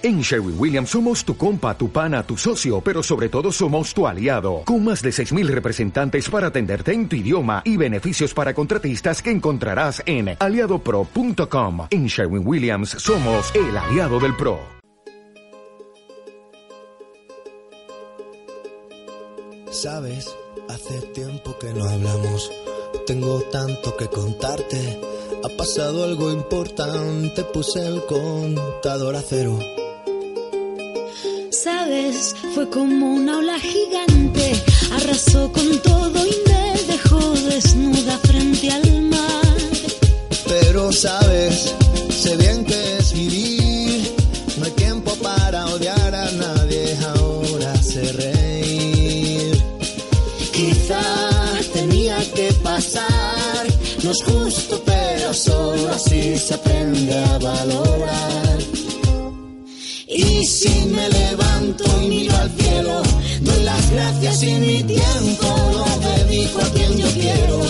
En Sherwin Williams somos tu compa, tu pana, tu socio, pero sobre todo somos tu aliado, con más de 6.000 representantes para atenderte en tu idioma y beneficios para contratistas que encontrarás en aliadopro.com. En Sherwin Williams somos el aliado del PRO. Sabes, hace tiempo que no hablamos, tengo tanto que contarte. Ha pasado algo importante, puse el contador a cero fue como una ola gigante, arrasó con todo y me dejó desnuda frente al mar. Pero sabes, sé bien que es vivir, no hay tiempo para odiar a nadie, ahora sé reír. Quizás tenía que pasar, no es justo, pero solo así se aprende a valorar. Y si me levanto y miro al cielo, doy las gracias y mi tiempo lo dedico a quien yo quiero.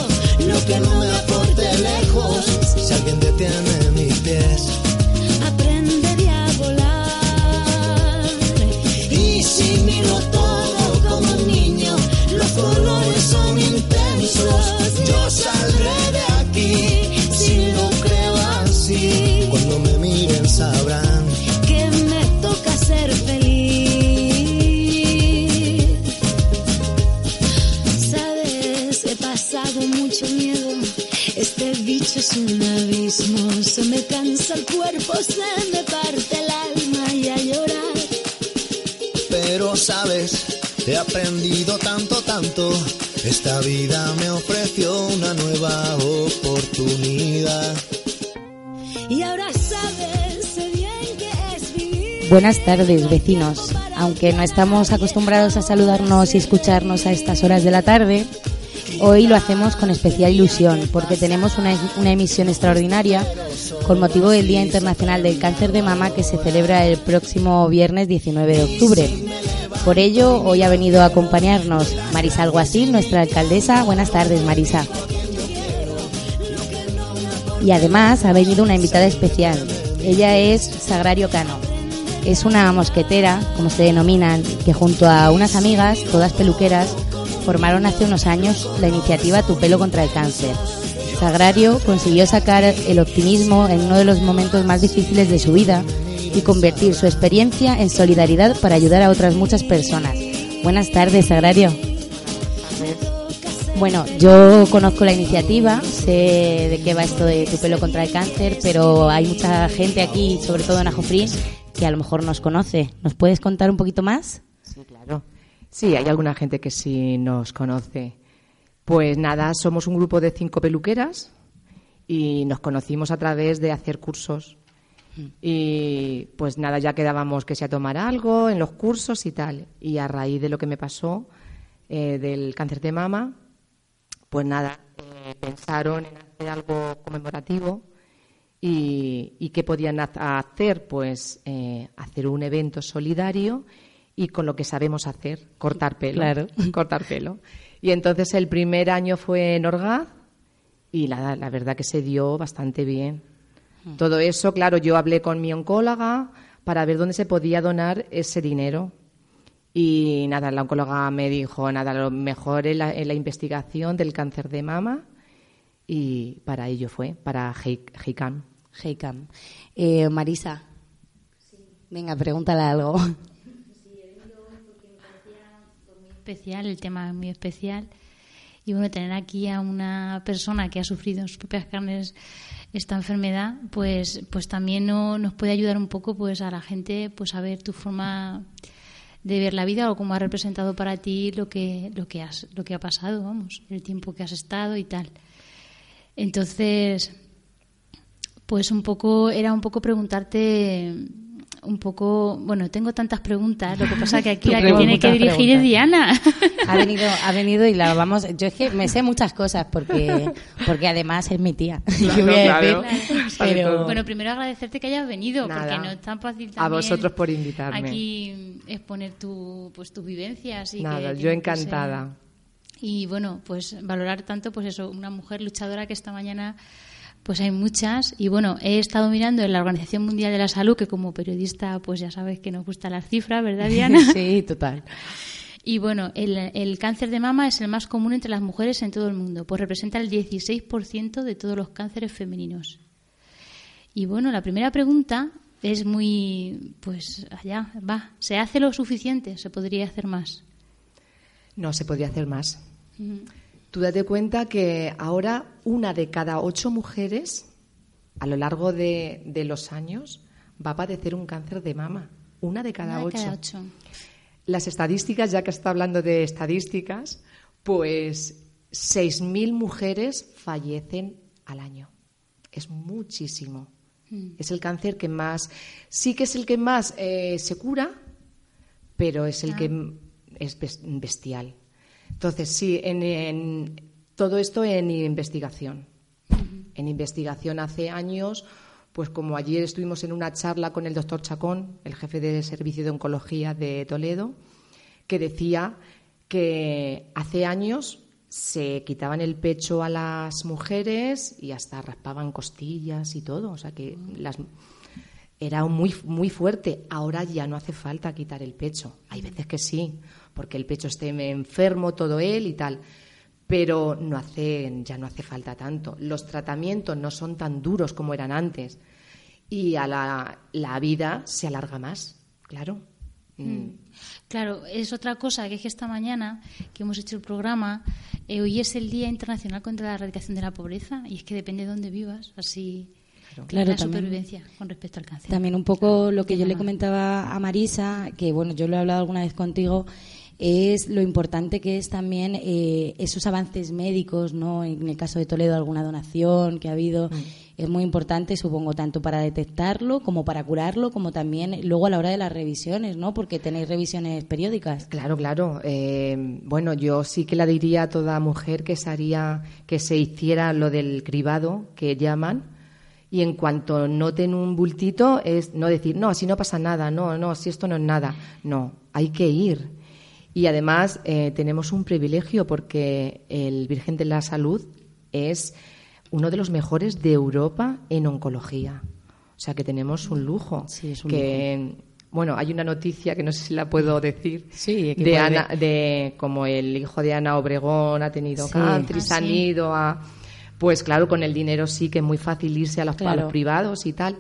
Lo que no me aporte lejos, si alguien detiene se me parte el alma y a llorar. Pero sabes, he aprendido tanto, tanto. Esta vida me ofreció una nueva oportunidad. Y ahora sabes, bien que es vivir. Buenas tardes, vecinos. Aunque no estamos acostumbrados a saludarnos y escucharnos a estas horas de la tarde, hoy lo hacemos con especial ilusión porque tenemos una, una emisión extraordinaria con motivo del Día Internacional del Cáncer de Mama que se celebra el próximo viernes 19 de octubre. Por ello, hoy ha venido a acompañarnos Marisa Alguacil, nuestra alcaldesa. Buenas tardes, Marisa. Y además ha venido una invitada especial. Ella es Sagrario Cano. Es una mosquetera, como se denominan, que junto a unas amigas, todas peluqueras, formaron hace unos años la iniciativa Tu pelo contra el cáncer. Sagrario consiguió sacar el optimismo en uno de los momentos más difíciles de su vida y convertir su experiencia en solidaridad para ayudar a otras muchas personas. Buenas tardes, Sagrario. Bueno, yo conozco la iniciativa, sé de qué va esto de tu pelo contra el cáncer, pero hay mucha gente aquí, sobre todo en Ajofrí, que a lo mejor nos conoce. ¿Nos puedes contar un poquito más? Sí, claro. Sí, hay alguna gente que sí nos conoce. Pues nada, somos un grupo de cinco peluqueras y nos conocimos a través de hacer cursos. Y pues nada, ya quedábamos que sea tomar algo en los cursos y tal. Y a raíz de lo que me pasó eh, del cáncer de mama, pues nada, eh, pensaron en hacer algo conmemorativo y, y qué podían ha- hacer, pues eh, hacer un evento solidario y con lo que sabemos hacer, cortar pelo. Claro. Cortar pelo. Y entonces el primer año fue en Orgaz y la, la verdad que se dio bastante bien. Todo eso, claro, yo hablé con mi oncóloga para ver dónde se podía donar ese dinero. Y nada, la oncóloga me dijo, nada, lo mejor es la, es la investigación del cáncer de mama y para ello fue, para GICAM. Heikam. Eh, Marisa. Venga, pregúntale algo. especial, el tema es muy especial. Y bueno, tener aquí a una persona que ha sufrido en sus propias carnes esta enfermedad, pues, pues también no- nos puede ayudar un poco pues a la gente pues a ver tu forma de ver la vida o cómo ha representado para ti lo que, lo que has, lo que ha pasado, vamos, el tiempo que has estado y tal. Entonces, pues un poco, era un poco preguntarte un poco, bueno, tengo tantas preguntas, lo que pasa que aquí la que tiene que preguntas, dirigir es. Diana. Ha venido, ha venido y la vamos. Yo es que me sé muchas cosas porque, porque además es mi tía. ¿Qué voy a claro. decir? Pero-. Bueno, primero agradecerte que hayas venido, Nada. porque no es tan fácil A también vosotros por invitarme. Aquí exponer tu, pues, tus vivencias. Y Nada, que yo que encantada. Y bueno, pues valorar tanto, pues eso, una mujer luchadora que esta mañana pues hay muchas. Y bueno, he estado mirando en la Organización Mundial de la Salud, que como periodista, pues ya sabes que nos gustan las cifras, ¿verdad, Diana? sí, total. Y bueno, el, cáncer de mama es el más común entre las mujeres en todo el mundo, pues representa el 16% de todos los cánceres femeninos. Y bueno, la primera pregunta es muy, pues allá, va, ¿se hace lo suficiente? ¿Se podría hacer más? No, se podría hacer más. Tú date cuenta que ahora una de cada ocho mujeres a lo largo de, los años va a padecer un cáncer de mama. Una de cada, ocho. cada ocho. Las estadísticas, ya que está hablando de estadísticas, pues 6.000 mujeres fallecen al año. Es muchísimo. Mm. Es el cáncer que más, sí que es el que más eh, se cura, pero es el que es bestial. Entonces, sí, en, todo esto en investigación. En investigación hace años, pues como ayer estuvimos en una charla con el doctor Chacón, el jefe del Servicio de Oncología de Toledo, que decía que hace años se quitaban el pecho a las mujeres y hasta raspaban costillas y todo, o sea que las era muy muy fuerte. Ahora ya no hace falta quitar el pecho. Hay veces que sí, porque el pecho esté enfermo todo él y tal, pero no hace, ya no hace falta tanto. Los tratamientos no son tan duros como eran antes y a la, la vida se alarga más, claro. Mm. Mm. Claro, es otra cosa que es que esta mañana que hemos hecho el programa, eh, hoy es el Día Internacional contra la Erradicación de la Pobreza y es que depende de dónde vivas, así claro, la supervivencia con respecto al cáncer. También un poco lo que yo le comentaba a Marisa, que bueno, yo lo he hablado alguna vez contigo, es lo importante que es también eh, esos avances médicos, ¿no? En el caso de Toledo, alguna donación que ha habido. Mm. Es muy importante, supongo, tanto para detectarlo como para curarlo, como también luego a la hora de las revisiones, ¿no? Porque tenéis revisiones periódicas. Claro, claro. Eh, bueno, yo sí que la diría a toda mujer que se, haría, que se hiciera lo del cribado, que llaman, y en cuanto noten un bultito, es no decir, no, si no pasa nada, no, no, si esto no es nada. No, hay que ir y además eh, tenemos un privilegio porque el Virgen de la Salud es uno de los mejores de Europa en oncología. O sea que tenemos un lujo. Sí, es un que, Bueno, hay una noticia que no sé si la puedo decir. Sí, de, Ana, de como el hijo de Ana Obregón ha tenido cáncer y ah, se han ido a. Pues claro, con el dinero sí que es muy fácil irse a los, a los privados y tal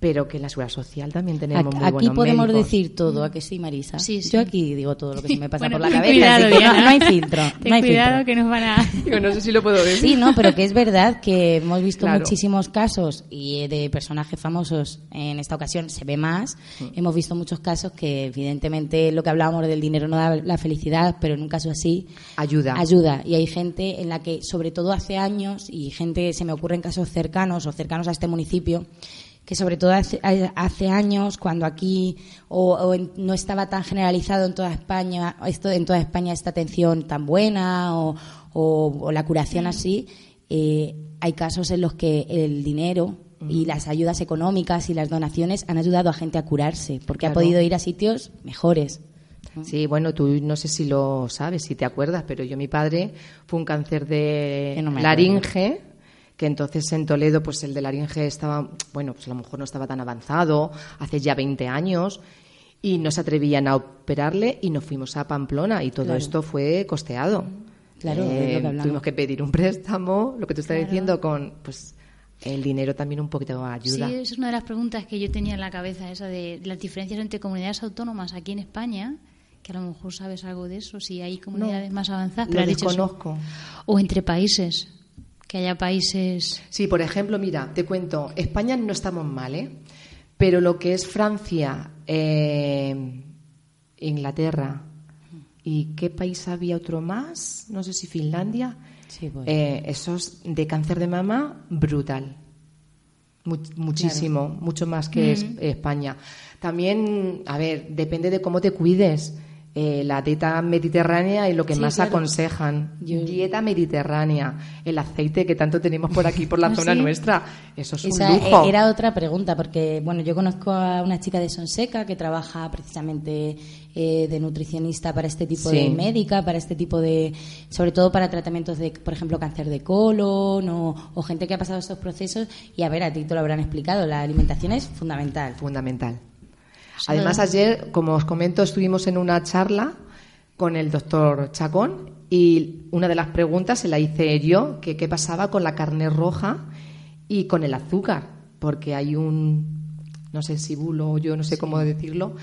pero que en la seguridad social también tenemos aquí, muy Aquí podemos decir todo, ¿a que sí, Marisa? Sí, Yo aquí digo todo lo que se me pasa por la cabeza, no, hay filtro. Ten hay cuidado que nos van a... no sé si lo puedo decir. Sí, no, pero que es verdad que hemos visto muchísimos casos y de personajes famosos en esta ocasión se ve más. Mm. Hemos visto muchos casos que evidentemente lo que hablábamos del dinero no da la felicidad, pero en un caso así... Ayuda. Ayuda. Y hay gente en la que, sobre todo hace años, y gente, se me ocurre en casos cercanos o cercanos a este municipio, que sobre todo hace, años, cuando aquí o, no estaba tan generalizado en toda España, esto en toda España esta atención tan buena o, la curación así, eh, hay casos en los que el dinero y las ayudas económicas y las donaciones han ayudado a gente a curarse, porque ha podido ir a sitios mejores. Sí, bueno, tú no sé si lo sabes, si te acuerdas, pero yo mi padre fue un cáncer de laringe que entonces en Toledo pues el de laringe estaba, bueno, pues a lo mejor no estaba tan avanzado, hace ya 20 años, y no se atrevían a operarle y nos fuimos a Pamplona y todo esto fue costeado. Claro, eh, tuvimos que pedir un préstamo, lo que tú estás diciendo, con pues el dinero también un poquito ayuda. Sí, es una de las preguntas que yo tenía en la cabeza, esa de las diferencias entre comunidades autónomas aquí en España, que a lo mejor sabes algo de eso, si hay comunidades más avanzadas. Pero lo desconozco. O entre países que haya países. Sí, por ejemplo, mira, te cuento, España no estamos mal, ¿eh? Pero lo que es Francia, eh, Inglaterra y qué país había otro más, no sé si Finlandia, sí, pues. eh, esos de cáncer de mama brutal, muchísimo, mucho más que España. También, a ver, depende de cómo te cuides. Eh, la dieta mediterránea es lo que Sí, más claro. aconsejan. Yo- Dieta mediterránea. El aceite que tanto tenemos por aquí, por la ¿Ah, zona sí? nuestra. Eso es Esa un lujo. eh, era otra pregunta, porque bueno, yo conozco a una chica de Sonseca que trabaja precisamente eh, de nutricionista para este tipo Sí. de médica, para este tipo de, sobre todo para tratamientos de, por ejemplo, cáncer de colon o, o gente que ha pasado estos procesos. Y a ver, a ti te lo habrán explicado, la alimentación es fundamental. fundamental. Además, ayer, como os comento, estuvimos en una charla con el doctor Chacón y una de las preguntas se la hice yo, que qué pasaba con la carne roja y con el azúcar, porque hay un, no sé si bulo o yo no sé cómo decirlo,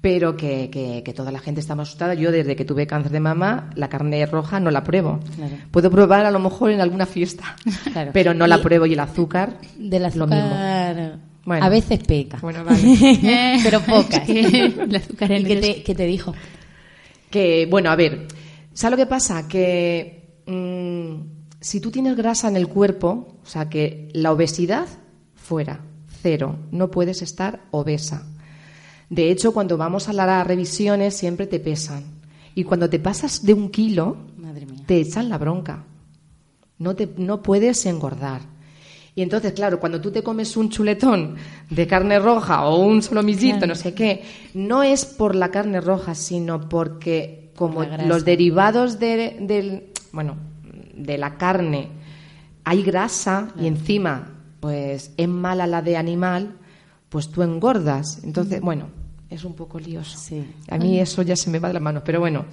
pero que, que- que toda la gente está más asustada. Yo desde que tuve cáncer de mama, la carne roja no la pruebo. Claro. Puedo probar a lo mejor en alguna fiesta, Claro. pero no la Y- pruebo y el azúcar, Del lo mismo. Bueno. a veces peca, Bueno, vale. pero pocas. el azúcar en ¿Y qué te, qué te dijo? Que, bueno, a ver, ¿sabes lo que pasa? Que mm, si tú tienes grasa en el cuerpo, o sea, que la obesidad fuera, cero, no puedes estar obesa. De hecho, cuando vamos a las revisiones siempre te pesan. Y cuando te pasas de un kilo, Madre mía. te echan la bronca. No, te, no puedes engordar. Y entonces, claro, cuando tú te comes un chuletón de carne roja o un solomillito, no sé qué, no es por la carne roja, sino porque como los derivados de, del, bueno, de la carne hay grasa y encima pues es mala la de animal, pues tú engordas. Entonces, bueno, es un poco lioso. Sí. A mí eso ya se me va de las manos, pero bueno.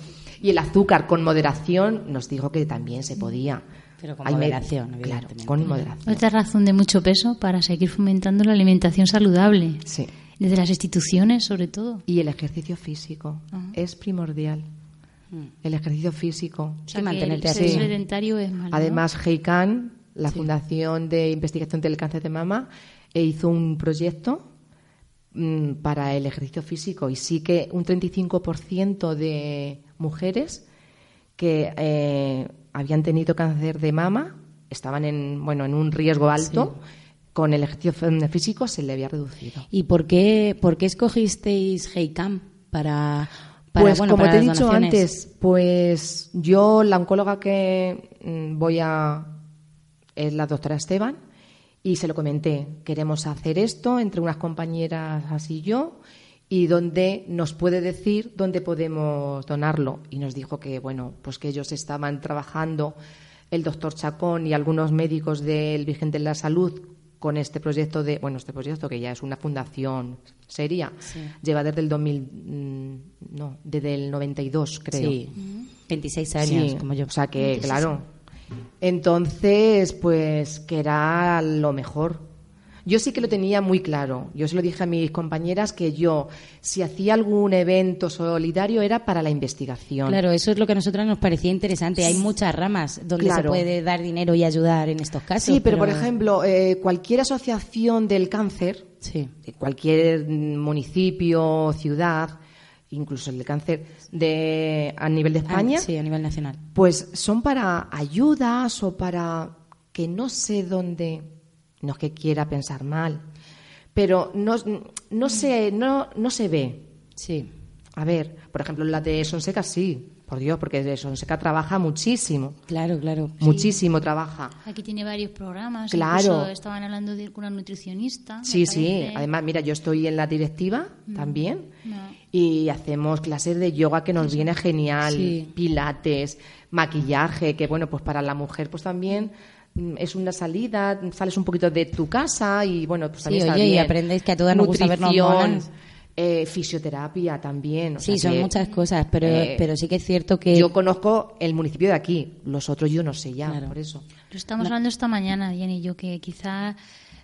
Y el azúcar con moderación nos dijo que también se podía. Pero con Hay moderación, Claro, evidentemente. con moderación. Otra razón de mucho peso para seguir fomentando la alimentación saludable. Sí. Desde las instituciones, sobre todo. Y el ejercicio físico es primordial. El ejercicio físico. O sea, Sí, que mantenerte el así. sedentario es malo. Además, GEICAN, la Fundación de Investigación del Cáncer de Mama, eh, hizo un proyecto mm, para el ejercicio físico y sí que un 35% de mujeres que eh, habían tenido cáncer de mama estaban en, bueno, en un riesgo alto, con el ejercicio físico se le había reducido. ¿Y por qué, por qué escogisteis Heicam para, para, pues bueno, como para te he dicho donaciones? antes, pues yo, la oncóloga que mm, voy a... es la doctora Esteban y se lo comenté, queremos hacer esto entre unas compañeras así y yo y donde nos puede decir dónde podemos donarlo. Y nos dijo que, bueno, pues que ellos estaban trabajando, el doctor Chacón y algunos médicos del Virgen de la Salud con este proyecto de, bueno, este proyecto que ya es una fundación seria, lleva desde el 2000, mm, no, desde el 92 creo. Sí, 26 años, Sí, como yo. O sea que, claro. Entonces, pues que era lo mejor. Yo sí que lo tenía muy claro. Yo se lo dije a mis compañeras que yo, si hacía algún evento solidario, era para la investigación. Claro, eso es lo que a nosotras nos parecía interesante. Hay muchas ramas donde se puede dar dinero y ayudar en estos casos. Sí, pero, por ejemplo, eh, cualquier asociación del cáncer, Sí. de cualquier municipio, ciudad, incluso el de cáncer de, a nivel de Ah, España, sí, a nivel nacional. pues son para ayudas o para que no sé dónde, no es que quiera pensar mal, pero no, no, se, no, no se ve. Sí. A ver, por ejemplo, la de Sonseca sí, por Dios, porque de Sonseca trabaja muchísimo, Claro, claro. muchísimo trabaja. Aquí tiene varios programas. Claro. estaban hablando de una nutricionista. Sí, sí. Además, mira, yo estoy en la directiva también No. y hacemos clases de yoga que nos viene genial, Sí. pilates, maquillaje, que bueno, pues para la mujer pues también mm, es una salida, sales un poquito de tu casa y bueno, pues Sí, también está oye, y aprendes que a todas nos gusta vernos monas. eh, fisioterapia también. o Sí, sea son que, muchas cosas, pero, eh, pero sí que es cierto que... Yo conozco el municipio de aquí, los otros yo no sé ya, Claro. por eso. Lo estamos hablando esta mañana, Diana y yo, que quizá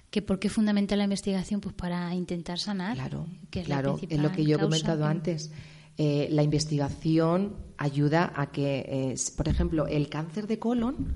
que por qué es fundamental la investigación pues para intentar sanar Claro, que es la claro, es lo que yo he comentado que- antes. Eh, la investigación ayuda a que, eh, por ejemplo, el cáncer de colon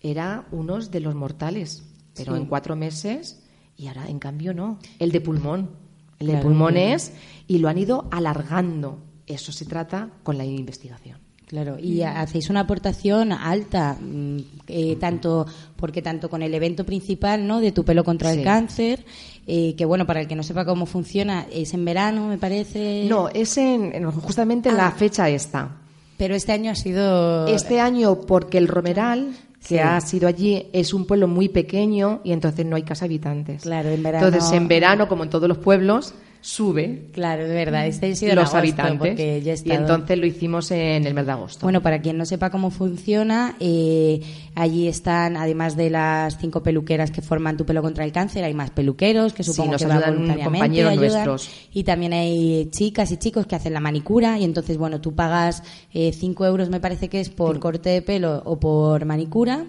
era uno de los mortales, pero Sí. en cuatro meses y ahora, en cambio, no. El de pulmón. El de Claro, pulmón es y lo han ido alargando. Eso se trata con la investigación. Claro, y hacéis una aportación alta, mm, eh, tanto porque tanto con el evento principal, ¿no? De tu pelo contra el cáncer, eh, que bueno, para el que no sepa cómo funciona, es en verano, me parece. No, es en, en- justamente en Ah. la fecha esta. Pero este año ha sido. Este año, porque el Romeral, que Sí. ha sido allí, es un pueblo muy pequeño y entonces no hay casa habitantes. Claro, en verano- Entonces, en verano, como en todos los pueblos, sube Claro, de verdad, este ha sido los agosto, habitantes. ya y entonces lo hicimos en el mes de agosto. Bueno, para quien no sepa cómo funciona, eh, allí están, además de las cinco peluqueras que forman Tu pelo contra el cáncer, hay más peluqueros que Sí, supongo nos que van ayudan voluntariamente, compañeros ayudan. nuestros. Y también hay chicas y chicos que hacen la manicura y entonces, bueno, tú pagas eh, cinco euros, me parece que es por corte de pelo o por manicura.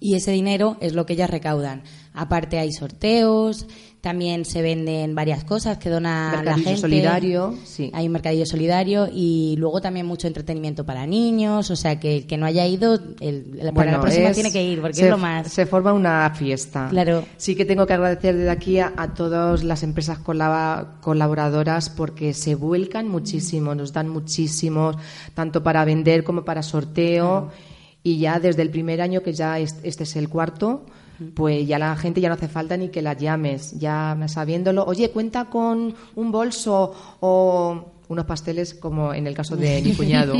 Y ese dinero es lo que ellas recaudan. Aparte hay sorteos, también se venden varias cosas que dona la Mercadillo gente. solidario, sí. Hay un mercadillo solidario y luego también mucho entretenimiento para niños. O sea que el que no haya ido, el, para la próxima es- tiene que ir porque se, es lo más. Se forma una fiesta. Claro. Sí que tengo que agradecer desde aquí a, a todas las empresas colaboradoras porque se vuelcan muchísimo, nos dan muchísimos, tanto para vender como para sorteo. Y ya desde el primer año, que ya es- este es el cuarto, pues ya la gente ya no hace falta ni que la llames, ya sabiéndolo, oye, cuenta con un bolso o unos pasteles como en el caso de mi cuñado.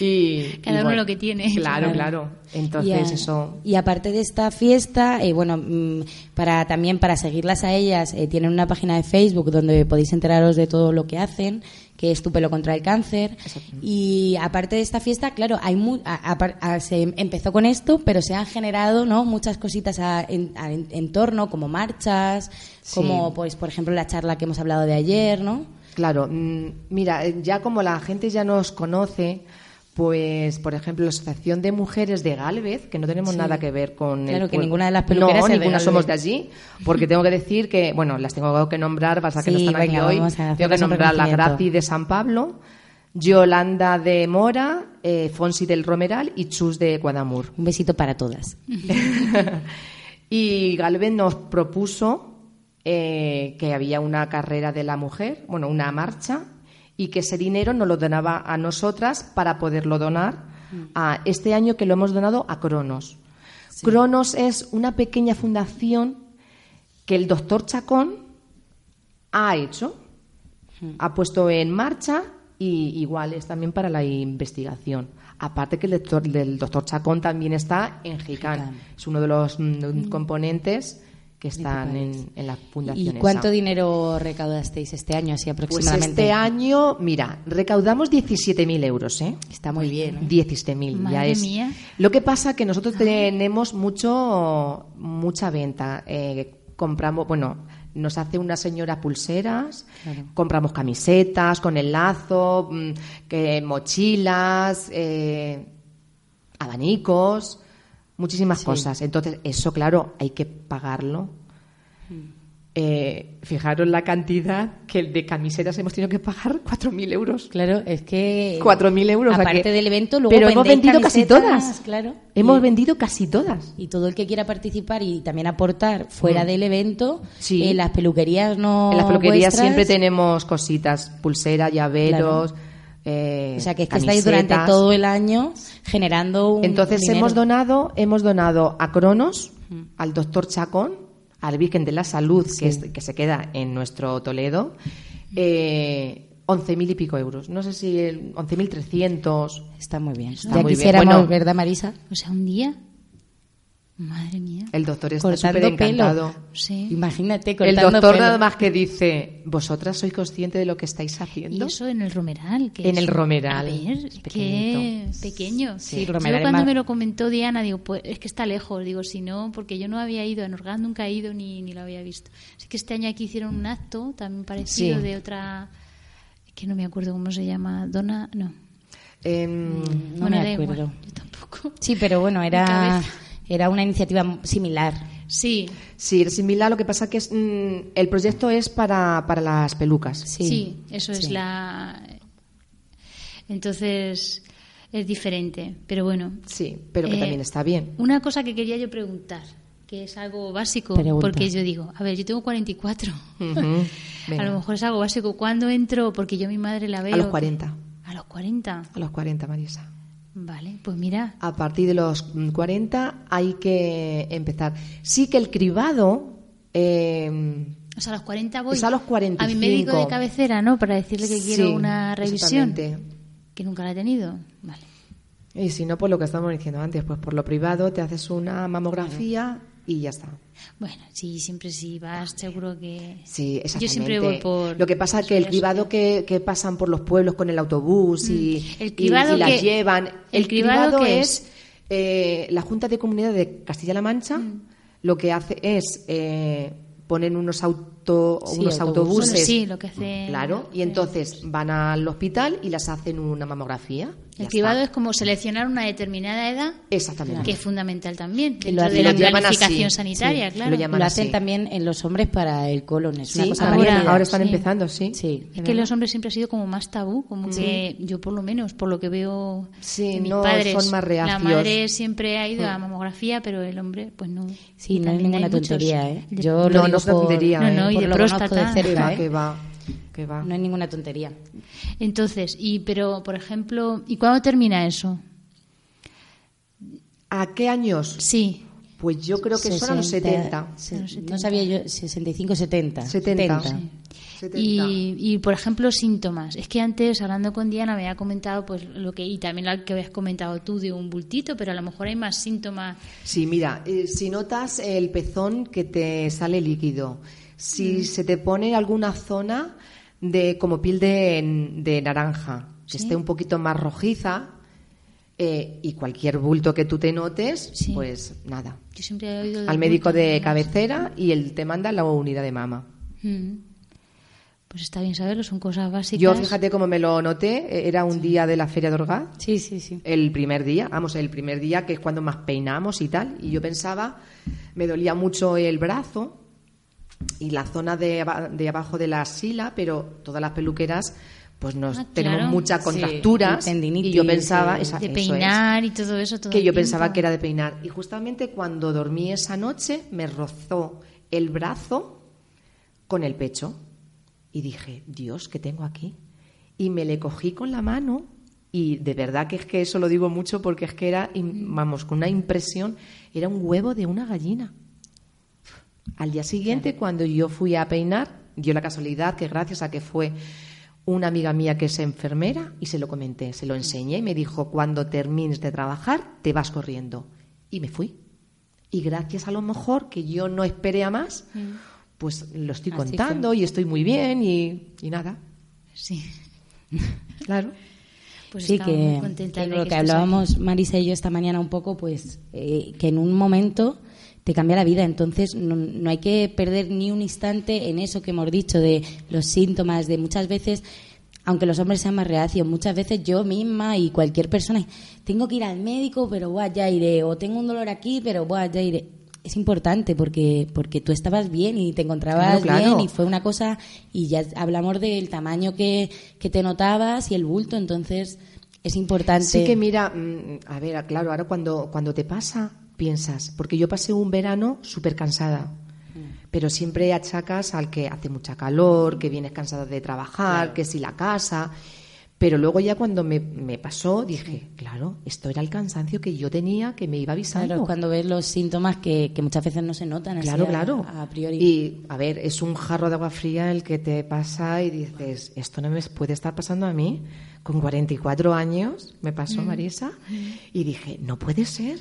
Y, Cada y uno lo que tiene. Claro, Claro. Entonces y, a- eso y aparte de esta fiesta, eh, bueno, mm, para también para seguirlas a ellas, eh, tienen una página de Facebook donde podéis enteraros de todo lo que hacen, que es Tu pelo contra el cáncer. Y aparte de esta fiesta, claro, hay mu- a- apar- a- se empezó con esto, pero se han generado, ¿no? Muchas cositas a- en, a- en- en torno, como marchas, Sí. como, pues, por ejemplo, la charla que hemos hablado de ayer, ¿no? Claro, mm, mira, eh, ya como la gente ya nos conoce, pues, por ejemplo, la Asociación de Mujeres de Galvez, que no tenemos Sí. nada que ver con Claro, el que ninguna de las peluqueras No, de ninguna Gálvez. somos de allí, porque tengo que decir que, bueno, las tengo que nombrar, pasa que no están aquí hoy. Tengo que nombrar la. Graci de San Pablo, Yolanda de Mora, eh, Fonsi del Romeral y Chus de Guadamur. Un besito para todas. Y Galvez nos propuso eh, que había una carrera de la mujer, bueno, una marcha, y que ese dinero nos lo donaba a nosotras para poderlo donar a este año que lo hemos donado a Cronos. Cronos es una pequeña fundación que el doctor Chacón ha hecho, ha puesto en marcha y igual es también para la investigación. Aparte que el doctor, del doctor Chacón también está en Gicán. Gicán. Es uno de los mm, componentes que están en, en la fundación. ¿Y cuánto esa. dinero recaudasteis este año, así Pues aproximadamente? este año, mira, recaudamos 17.000 euros, ¿eh? Está muy bien. ¿eh? 17.000 ya es. mía. Lo que pasa que nosotros tenemos mucho mucha venta. Eh, compramos, bueno, nos hace una señora pulseras, Claro. compramos camisetas con el lazo, mm, que mochilas, eh, abanicos, muchísimas cosas. Entonces, eso, claro, hay que pagarlo. Eh, fijaros la cantidad que de camisetas hemos tenido que pagar 4.000 euros. Claro, es que... 4.000 euros. o sea Aparte que- del evento, luego Pero hemos vendéis vendido casi todas. Claro. Hemos Y- vendido casi todas. Y todo el que quiera participar y también aportar fuera del evento, Mm. Sí. en las peluquerías no en las peluquerías vuestras, siempre tenemos cositas, pulseras, llaveros. Eh, O sea, que es que estáis durante todo el año generando un Entonces dinero. hemos donado, hemos donado a Cronos, al doctor Chacón, al Virgen de la Salud, que, es- que se queda en nuestro Toledo, eh, 11.000 y pico euros. No sé si el 11.300. Está muy bien. Está ya muy bien. Bueno. ¿verdad, Marisa? O sea, un día. Madre mía. El doctor está Cortando súper encantado. Sí. Imagínate El doctor pelo. nada más que dice, ¿vosotras sois conscientes de lo que estáis Y haciendo? eso en el Romeral. que En es- el Romeral, A ver, es qué pequeñito. pequeño. Sí, Romeral es cuando me lo comentó Diana, digo, pues es que está lejos. Digo, si no, porque yo no había ido, en Orgaz nunca he ido ni, ni lo había visto. Así que este año aquí hicieron un acto también parecido Sí. de otra. que no me acuerdo cómo se llama. Dona. No. Em, No bueno, me igual, acuerdo. yo tampoco. Sí, pero bueno, era. Era una iniciativa similar. Sí, Sí, es similar. Lo que pasa que es, mm, el proyecto es para, para las pelucas. Sí, sí, eso es la. Entonces es diferente, pero bueno. Sí, pero que Eh, también está bien. Una cosa que quería yo preguntar, que es algo básico, Pregunta. porque yo digo, a ver, yo tengo 44. Ujú. a Venga. lo mejor es algo básico. ¿Cuándo entro? Porque yo a mi madre la veo. A los 40. A los 40. A los 40, Marisa. Vale, pues mira. A partir de los 40 hay que empezar. Sí que el cribado. Eh, o sea, a los 40 voy. Es a los 45. A mi médico de cabecera, ¿no? Para decirle que quiero Sí, una revisión. Que nunca la he tenido. Vale. Y si no, pues lo que estábamos diciendo antes, pues por lo privado te haces una mamografía y ya está. Bueno, sí, siempre si vas, seguro que. Sí, exactamente. Yo siempre voy por. Lo que pasa es que el cribado que, que pasan por los pueblos con el autobús y, Mm. El cribado y las que- llevan. ¿el El, cribado es eh, la Junta de Comunidad de Castilla-La Mancha. Mm. Lo que hace es eh, ponen unos auto, Sí, unos autobuses. autobuses. Bueno, sí, lo que hace- Claro, y entonces van al hospital y las hacen una mamografía. El cribado es como seleccionar una determinada edad, Exactamente. que es fundamental también, Y lo hacen- de la lo planificación así, sanitaria, sí, claro. lo llaman Lo así. hacen también en los hombres para el colon. Es una cosa parecida. ahora están sí. empezando, sí. Sí. Es que los hombres siempre ha sido como más tabú, como que yo por lo menos, por lo que veo Sí, de mis no, padres, son más la reacios. madre siempre ha ido a mamografía, pero el hombre pues no. Sí, no es también ninguna hay muchos. tontería, ¿eh? Yo lo No, digo no por- tontería, No, no, de lo conozco próstata. de Que cerca, va, ¿eh? que va, que va. No es ninguna tontería. Entonces, y pero por ejemplo, ¿y cuándo termina eso? ¿A qué años? Sí. Pues yo creo que son a los 70. se- A los 70. No sabía yo, 65, 70. 70. 70. Sí. 70. Y, y, por ejemplo, síntomas. Es que antes, hablando con Diana, me había comentado, pues, lo que, y también lo que habías comentado tú de un bultito, pero a lo mejor hay más síntomas. Sí, mira, eh, si notas el pezón que te sale líquido, si se te pone alguna zona de como piel de, de naranja, que Sí. esté un poquito más rojiza, eh, y cualquier bulto que tú te notes, Sí. pues nada. Yo siempre he oído. Al médico de cabecera y él te manda la unidad de mama. Mm. Pues está bien saberlo, son cosas básicas. Yo, fíjate cómo me lo noté, eh, era un día de la Feria de Orgaz, Sí, sí, sí. el primer día, vamos, el primer día que es cuando más peinamos y tal, y yo pensaba, me dolía mucho el brazo y la zona de, aba- de abajo de la axila, pero todas las peluqueras pues nos Ah, tenemos muchas Sí, contracturas y tendinitis, y yo pensaba sí. esa- De eso es, peinar y todo eso. Todo que yo tiempo. pensaba que era de peinar y justamente cuando dormí esa noche me rozó el brazo con el pecho y dije Dios qué tengo aquí y me le cogí con la mano y de verdad que es que eso lo digo mucho porque es que era vamos con una impresión era un huevo de una gallina al día siguiente, cuando yo fui a peinar, dio la casualidad que gracias a que fue una amiga mía que es enfermera y se lo comenté, se lo enseñé y me dijo, cuando termines de trabajar, te vas corriendo. Y me fui. Y gracias a lo mejor que yo no esperé a más, pues lo estoy Así contando y estoy muy bien y, y nada. Sí. Claro. Pues sí, que, que de lo que que hablábamos Marisa y yo esta mañana un poco, pues eh, que en un momento te cambia la vida. Entonces no, no hay que perder ni un instante en eso que hemos dicho de los síntomas, de muchas veces, aunque los hombres sean más reacios, muchas veces yo misma y cualquier persona, tengo que ir al médico, pero buah, ya iré, o tengo un dolor aquí, pero buah, ya iré. Es importante porque porque tú estabas bien y te encontrabas Claro, claro. bien y fue una cosa y ya hablamos del tamaño que, que te notabas y el bulto, entonces es importante. Sí que mira, mm, a ver, claro, ahora cuando, cuando te pasa, piensas, porque yo pasé un verano súper cansada, pero siempre achacas al que hace mucha calor, que vienes cansada de trabajar, que si la casa, pero luego ya cuando me, me pasó dije, claro, esto era el cansancio que yo tenía, que me iba avisando. Claro, cuando ves los síntomas que, que muchas veces no se notan así Claro, a, claro. a priori. Y, a ver, es un jarro de agua fría el que te pasa y dices, esto no me puede estar pasando a mí. Con 44 años me pasó, Marisa, y dije, no puede ser.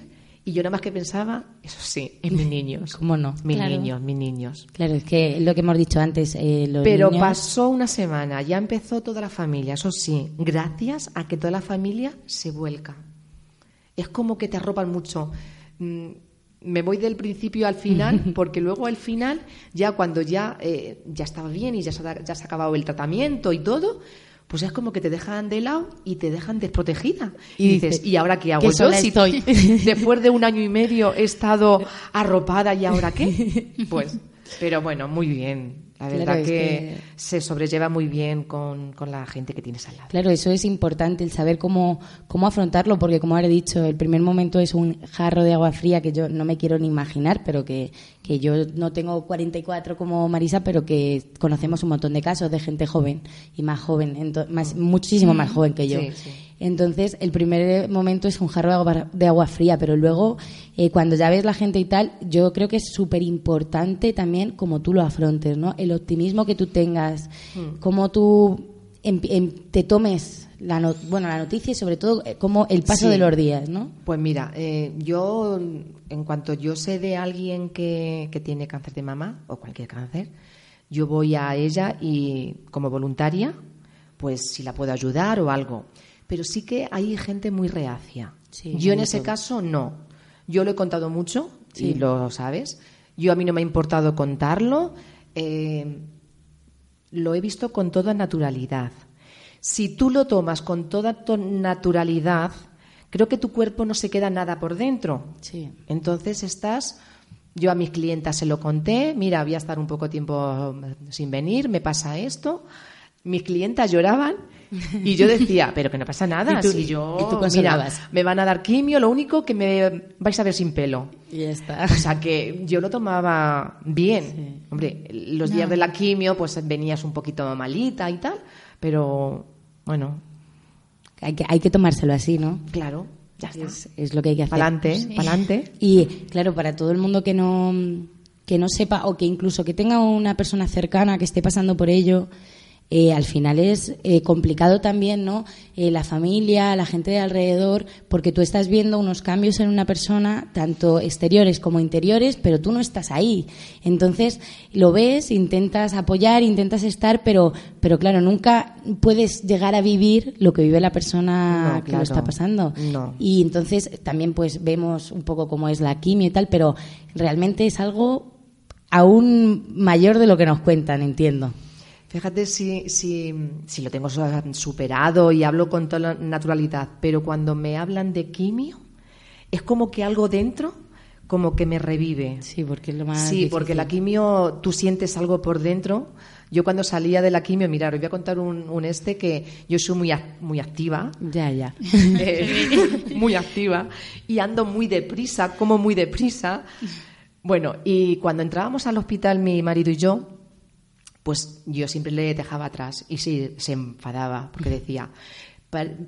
Y yo nada más que pensaba, eso sí, en mis niños. ¿Cómo no? Mis Claro. niños, mis niños. Claro, es que lo que hemos dicho antes, eh, los Pero niños- pasó una semana, ya empezó toda la familia, eso sí, gracias a que toda la familia se vuelca. Es como que te arropan mucho. Mm, Me voy del principio al final, porque luego al final, ya cuando ya, eh, ya estaba bien y ya se, ya se ha acabado el tratamiento y todo, pues es como que te dejan de lado y te dejan desprotegida. Y, Y dices, ¿y ahora qué hago yo? Si estoy. después de un año y medio he estado arropada y ahora qué? Pues, pero bueno, muy bien. La verdad que, se sobrelleva muy bien con, con, la gente que tienes al lado. Claro, eso es importante, el saber cómo, cómo afrontarlo, porque como ahora he dicho, el primer momento es un jarro de agua fría que yo no me quiero ni imaginar, pero que, que yo no tengo 44 como Marisa, pero que conocemos un montón de casos de gente joven y más joven, más, muchísimo más joven que yo. Entonces, el primer momento es un jarro de agua, fría, pero luego, eh, cuando ya ves la gente y tal, yo creo que es súper importante también cómo tú lo afrontes, ¿no? El optimismo que tú tengas, mm. cómo tú em, em, te tomes la, bueno, la noticia y sobre todo eh, como el paso de los días, ¿no? Pues mira, eh, yo, en cuanto yo sé de alguien que, que tiene cáncer de mama o cualquier cáncer, yo voy a ella y como voluntaria, pues si la puedo ayudar o algo pero sí que hay gente muy reacia. yo en ese caso no. Yo lo he contado mucho y lo sabes. Yo a mí no me ha importado contarlo. Eh, lo he visto con toda naturalidad. Si tú lo tomas con toda naturalidad, creo que tu cuerpo no se queda nada por dentro. Sí. Entonces estás. Yo a mis clientas se lo conté, mira, voy a estar un poco tiempo sin venir, me pasa esto. Mis clientas lloraban y yo decía, pero que no pasa nada. si yo, mira, me van a dar quimio, lo único que me vais a ver sin pelo. Y ya está. O sea que yo lo tomaba bien. Hombre, los días de la quimio, pues venías un poquito malita y tal, pero bueno. Hay que, hay que tomárselo así, ¿no? Claro, ya está. Es, lo que hay que hacer. Pa'lante, pa'lante. Y claro, para todo el mundo que no, que no sepa o que incluso que tenga una persona cercana que esté pasando por ello, eh, al final es eh, complicado también, ¿no? Eh, la familia, la gente de alrededor, porque tú estás viendo unos cambios en una persona, tanto exteriores como interiores, pero tú no estás ahí. Entonces lo ves, intentas apoyar, intentas estar, pero, pero claro, nunca puedes llegar a vivir lo que vive la persona que lo está pasando. Y entonces también pues vemos un poco cómo es la quimio y tal, pero realmente es algo aún mayor de lo que nos cuentan, entiendo. Fíjate si, si, si, lo tengo superado y hablo con toda naturalidad, pero cuando me hablan de quimio, es como que algo dentro como que me revive. Sí, porque es lo más Sí, porque la quimio, tú sientes algo por dentro. Yo cuando salía de la quimio, mira, os voy a contar un, este que yo soy muy, muy activa. Ya, ya. Eh, muy activa. Y ando muy deprisa, como muy deprisa. Bueno, y cuando entrábamos al hospital, mi marido y yo, pues yo siempre le dejaba atrás y sí, se enfadaba porque decía,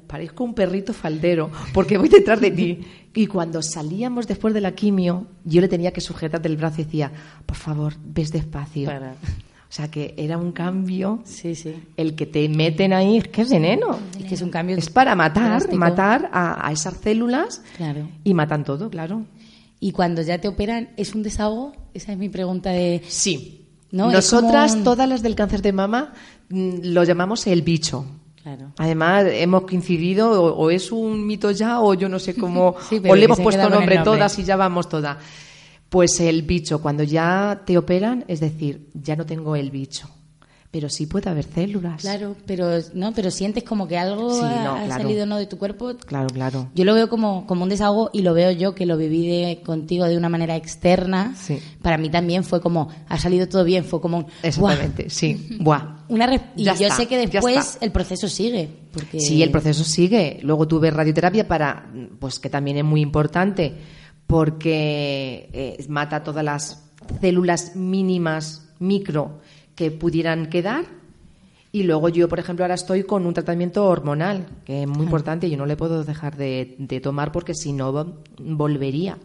parezco un perrito faldero porque voy detrás de ti. Y cuando salíamos después de la quimio, yo le tenía que sujetar del brazo y decía, por favor, ves despacio. O sea que era un cambio. Sí, sí. El que te meten ahí, es que es veneno. Es que es un cambio. Es para matar, matar a, esas células. Claro. Y matan todo, claro. Y cuando ya te operan, ¿es un desahogo? Esa es mi pregunta de. Sí. Nosotras, todas las del cáncer de mama, mm, lo llamamos el bicho. Además, hemos coincidido, o, es un mito ya, o yo no sé cómo, o le hemos puesto nombre, todas y ya vamos todas. Pues el bicho, cuando ya te operan, es decir, ya no tengo el bicho pero sí puede haber células. Claro, pero no, pero sientes como que algo ha, salido no de tu cuerpo. Claro, claro. Yo lo veo como, como un desahogo y lo veo yo que lo viví contigo de una manera externa. Sí. Para mí también fue como ha salido todo bien, fue como un Exactamente, sí. Buah. Una y yo sé que después el proceso sigue. Porque... Sí, el proceso sigue. Luego tuve radioterapia para, pues que también es muy importante, porque eh, mata todas las células mínimas, micro, que pudieran quedar. Y luego yo, por ejemplo, ahora estoy con un tratamiento hormonal, que es muy importante y yo no le puedo dejar de, tomar porque si no volvería.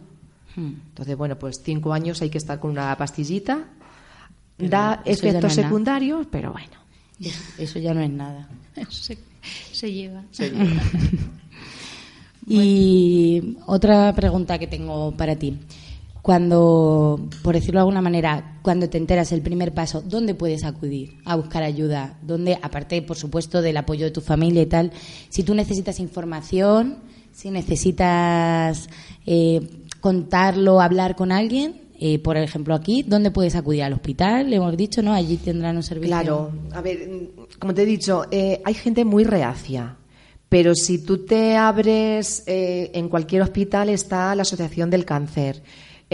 Hmm. Entonces, bueno, pues cinco años hay que estar con una pastillita. da efectos secundarios, pero bueno. Eso, ya no es nada. se, lleva. y otra pregunta que tengo para ti cuando, por decirlo de alguna manera, cuando te enteras el primer paso, ¿dónde puedes acudir a buscar ayuda? ¿Dónde, aparte, por supuesto, del apoyo de tu familia y tal, si tú necesitas información, si necesitas eh, contarlo, hablar con alguien, eh, por ejemplo, aquí, ¿dónde puedes acudir? Al hospital, le hemos dicho, ¿no? Allí tendrán un servicio. Claro, a ver, como te he dicho, eh, hay gente muy reacia. Pero si tú te abres en cualquier hospital está la Asociación del Cáncer.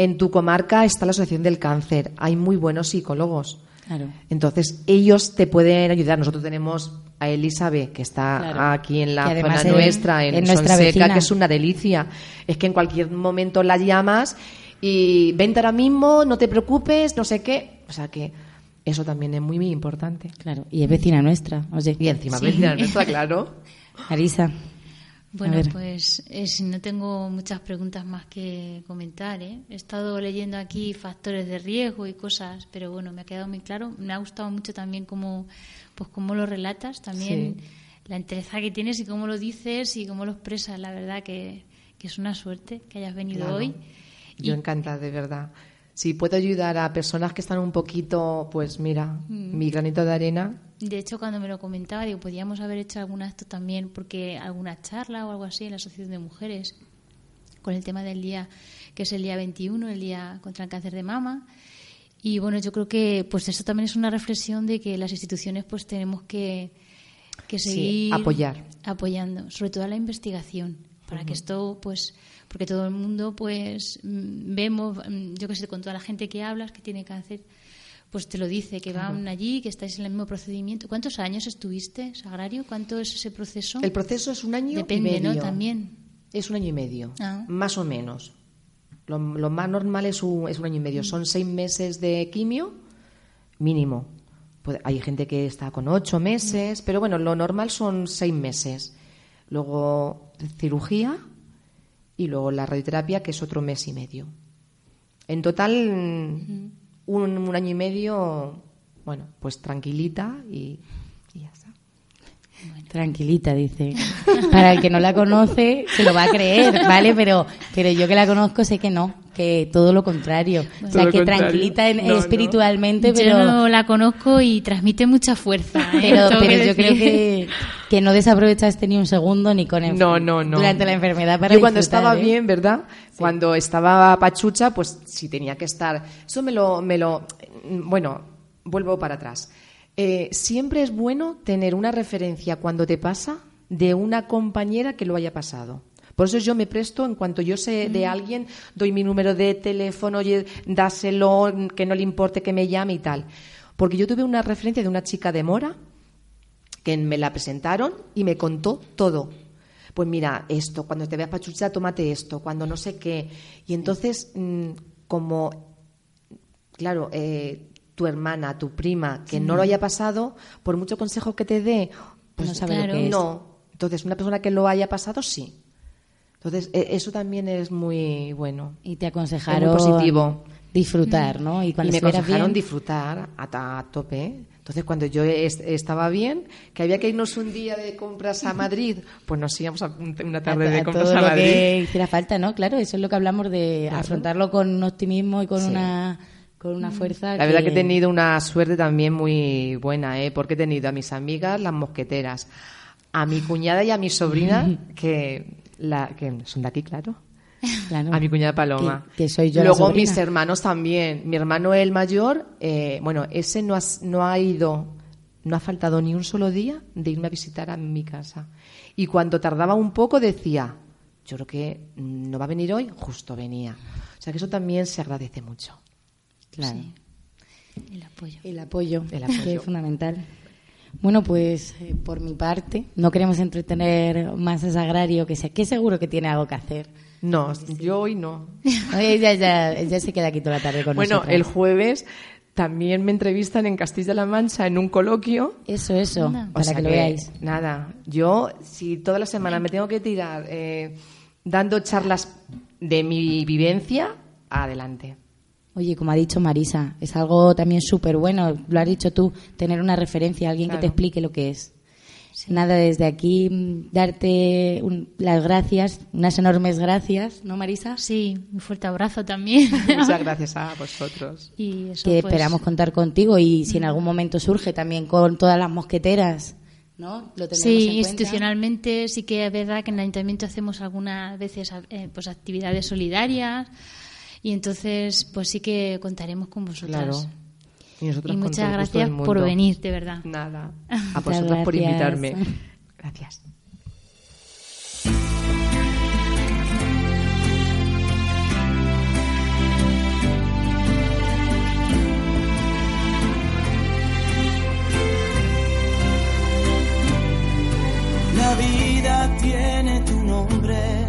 En tu comarca está la Asociación del Cáncer. Hay muy buenos psicólogos. Claro. Entonces, ellos te pueden ayudar. Nosotros tenemos a Elizabeth, que está Claro. aquí en la zona es- nuestra, en es nuestra vecina. que es una delicia. Es que en cualquier momento la llamas y vente ahora mismo, no te preocupes, no sé qué. O sea que eso también es muy, muy importante. Claro, y es vecina nuestra. Oye, Y encima, Sí. vecina nuestra, claro. Marisa. Bueno, pues si no tengo muchas preguntas más que comentar. ¿eh? He estado leyendo aquí factores de riesgo y cosas, pero bueno, me ha quedado muy claro. Me ha gustado mucho también cómo, pues cómo lo relatas, también Sí. la entereza que tienes y cómo lo dices y cómo lo expresas. La verdad que, que es una suerte que hayas venido Claro. hoy. Yo Y- encantada, de verdad. Si puedo ayudar a personas que están un poquito, pues mira, Mm. mi granito de arena, De hecho, cuando me lo comentaba, digo, podíamos haber hecho alguna de esto también, porque alguna charla o algo así en la Asociación de Mujeres, con el tema del día, que es el día 21, el día contra el cáncer de mama. Y bueno, yo creo que pues eso también es una reflexión de que las instituciones pues tenemos que, que Sí, seguir apoyar. apoyando, sobre todo a la investigación, para que esto pues porque todo el mundo pues mm, vemos, mm, yo que sé, con toda la gente que hablas que tiene cáncer, pues te lo dice, que van allí, que estáis en el mismo procedimiento. ¿Cuántos años estuviste, Sagrario? ¿Cuánto es ese proceso? el proceso es un año Depende, y medio. ¿no? También. Es un año y medio, Ah. más o menos. Lo, lo más normal es un, es un año y medio. Son seis meses de quimio, mínimo. Puede- hay gente que está con ocho meses, pero bueno, lo normal son seis meses. Luego cirugía y luego la radioterapia, que es otro mes y medio. En total, un, un año y medio, bueno, pues tranquilita y. Tranquilita, dice. Para el que no la conoce, se lo va a creer, ¿vale? Pero, pero yo que la conozco sé que no, que todo lo contrario. o Todo sea, lo que contrario. tranquilita en- No, no. espiritualmente, pero, Yo no la conozco y transmite mucha fuerza. ¿eh? pero, pero yo creo que, que no desaprovechaste ni un segundo ni con No, no, no. durante la enfermedad para Yo cuando estaba ¿eh? bien, ¿verdad? Cuando estaba pachucha, pues sí tenía que estar. Eso me lo, me lo, bueno, vuelvo para atrás. Eh, siempre es bueno tener una referencia cuando te pasa de una compañera que lo haya pasado. Por eso yo me presto, en cuanto yo sé de alguien, doy mi número de teléfono, oye, dáselo, que no le importe que me llame y tal. Porque yo tuve una referencia de una chica de Mora, que me la presentaron y me contó todo. Pues mira, esto, cuando te veas pachucha, tómate esto, cuando no sé qué. Y entonces, mm, como, claro, eh, tu hermana, tu prima, que no lo haya pasado, por mucho consejo que te dé, pues No sabe lo que es. No. Entonces, una persona que lo haya pasado, sí. Entonces, e- eso también es muy bueno. Y te aconsejaron Es muy positivo. disfrutar, ¿no? Y Y cuando me estuvieras aconsejaron bien, disfrutar a, a tope. Entonces, cuando yo es- estaba bien, que había que irnos un día de compras a Madrid, pues nos íbamos a un- una tarde a- de a compras todo a lo Madrid. que hiciera falta, ¿no? Claro, eso es lo que hablamos de Claro. afrontarlo con un optimismo y con Sí. una con una fuerza. La verdad que he tenido una suerte también muy buena, ¿eh? porque he tenido a mis amigas, las mosqueteras, a mi cuñada y a mi sobrina, que, la, que son de aquí, claro. Claro. A mi cuñada Paloma. Que- que soy yo la Luego mis hermanos también. Mi hermano el mayor, eh, bueno, ese no ha, no ha ido, no ha faltado ni un solo día de irme a visitar a mi casa. Y cuando tardaba un poco decía, yo creo que mm, no va a venir hoy, justo venía. O sea que eso también se agradece mucho. Claro. El apoyo. El apoyo, El apoyo. que es fundamental. Bueno, pues eh, por mi parte, no queremos entretener más a Sagrario, que, sé, que seguro que tiene algo que hacer. No, yo hoy no. Ella ya, se queda aquí toda la tarde con Bueno, nosotras. el jueves también me entrevistan en Castilla-La Mancha en un coloquio. Eso, eso. O para sea que lo veáis. Nada, yo si toda la semana me tengo que tirar eh, dando charlas de mi vivencia, adelante. Oye, como ha dicho Marisa, es algo también súper bueno, lo has dicho tú, tener una referencia, alguien que te explique lo que es. Nada, desde aquí mm, darte un- las gracias, unas enormes gracias, ¿no, Marisa? Sí, un fuerte abrazo también. Muchas gracias a vosotros. y eso, que pues, esperamos contar contigo y si en algún momento surge también con todas las mosqueteras, ¿no? Lo Sí, cuenta. institucionalmente sí que es verdad que en el ayuntamiento hacemos algunas veces eh, pues actividades solidarias y entonces, pues sí que contaremos con vosotras. Y, y muchas gracias por venir, de verdad. Nada. A vosotras por invitarme. Gracias. La vida tiene tu nombre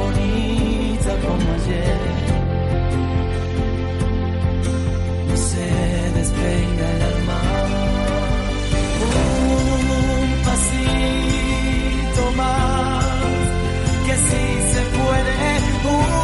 como No se despeina el alma. Un pasito más, que si se puede.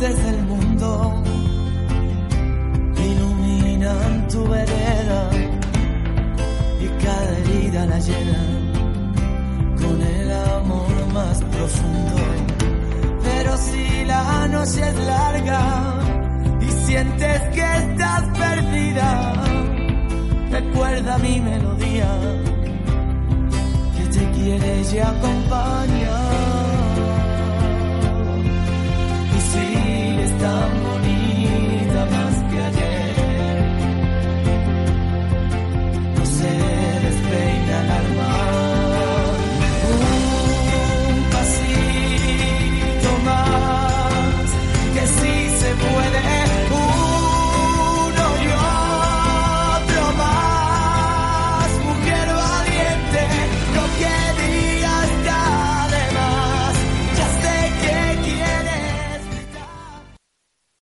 Del mundo iluminan tu vereda y cada herida la llena con el amor más profundo. Pero si la noche es larga y sientes que estás perdida, recuerda mi melodía que te quiere y acompaña. 当。